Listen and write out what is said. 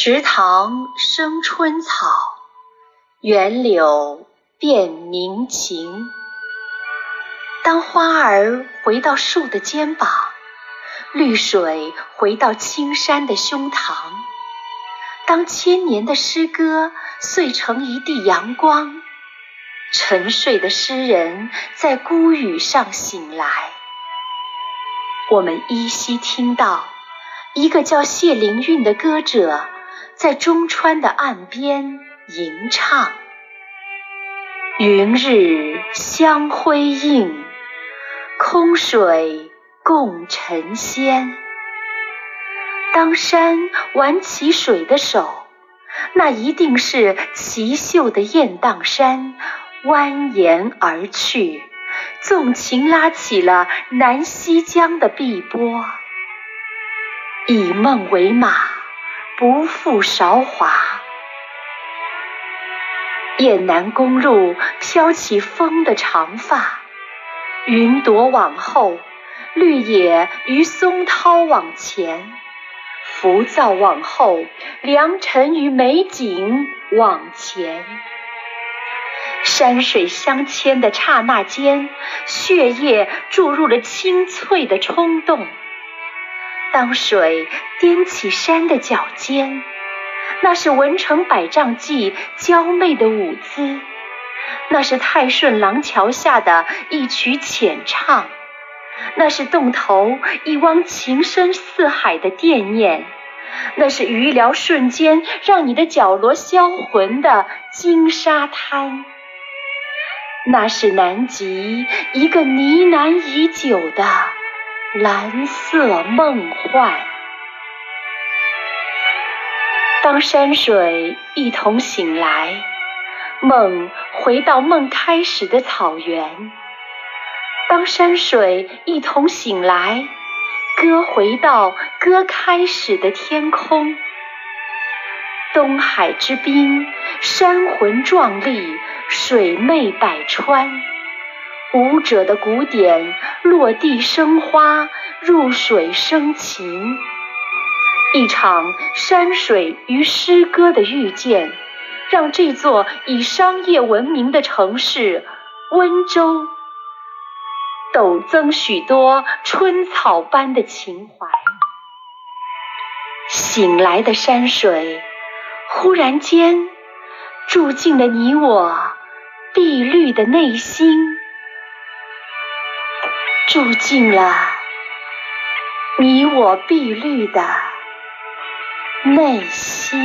池塘生春草，园柳变鸣禽。当花儿回到树的肩膀，绿水回到青山的胸膛，当千年的诗歌碎成一地阳光，沉睡的诗人在孤屿上醒来，我们依稀听到一个叫谢灵运的歌者。在中川的岸边吟唱，云日相辉映，空水共沉仙。当山挽起水的手，那一定是奇秀的雁荡山蜿蜒而去，纵情拉起了南溪江的碧波，以梦为马。不负韶华，雁南公路飘起风的长发，云朵往后，绿野与松涛往前，浮躁往后，良辰与美景往前。山水相牵的刹那间，血液注入了清脆的冲动。当水颠起山的脚尖，那是文成百丈记娇媚的舞姿，那是泰顺廊桥下的一曲浅唱，那是洞头一汪情深似海的惦念，那是余聊瞬间让你的角落销魂的金沙滩，那是南极一个呢喃已久的。蓝色梦幻。当山水一同醒来，梦回到梦开始的草原；当山水一同醒来，歌回到歌开始的天空。东海之滨，山魂壮丽，水媚百川。舞者的鼓点，落地生花，入水生情。一场山水与诗歌的遇见，让这座以商业闻名的城市温州，陡增许多春草般的情怀。醒来的山水，忽然间住进了你我碧绿的内心。住进了你我碧绿的内心。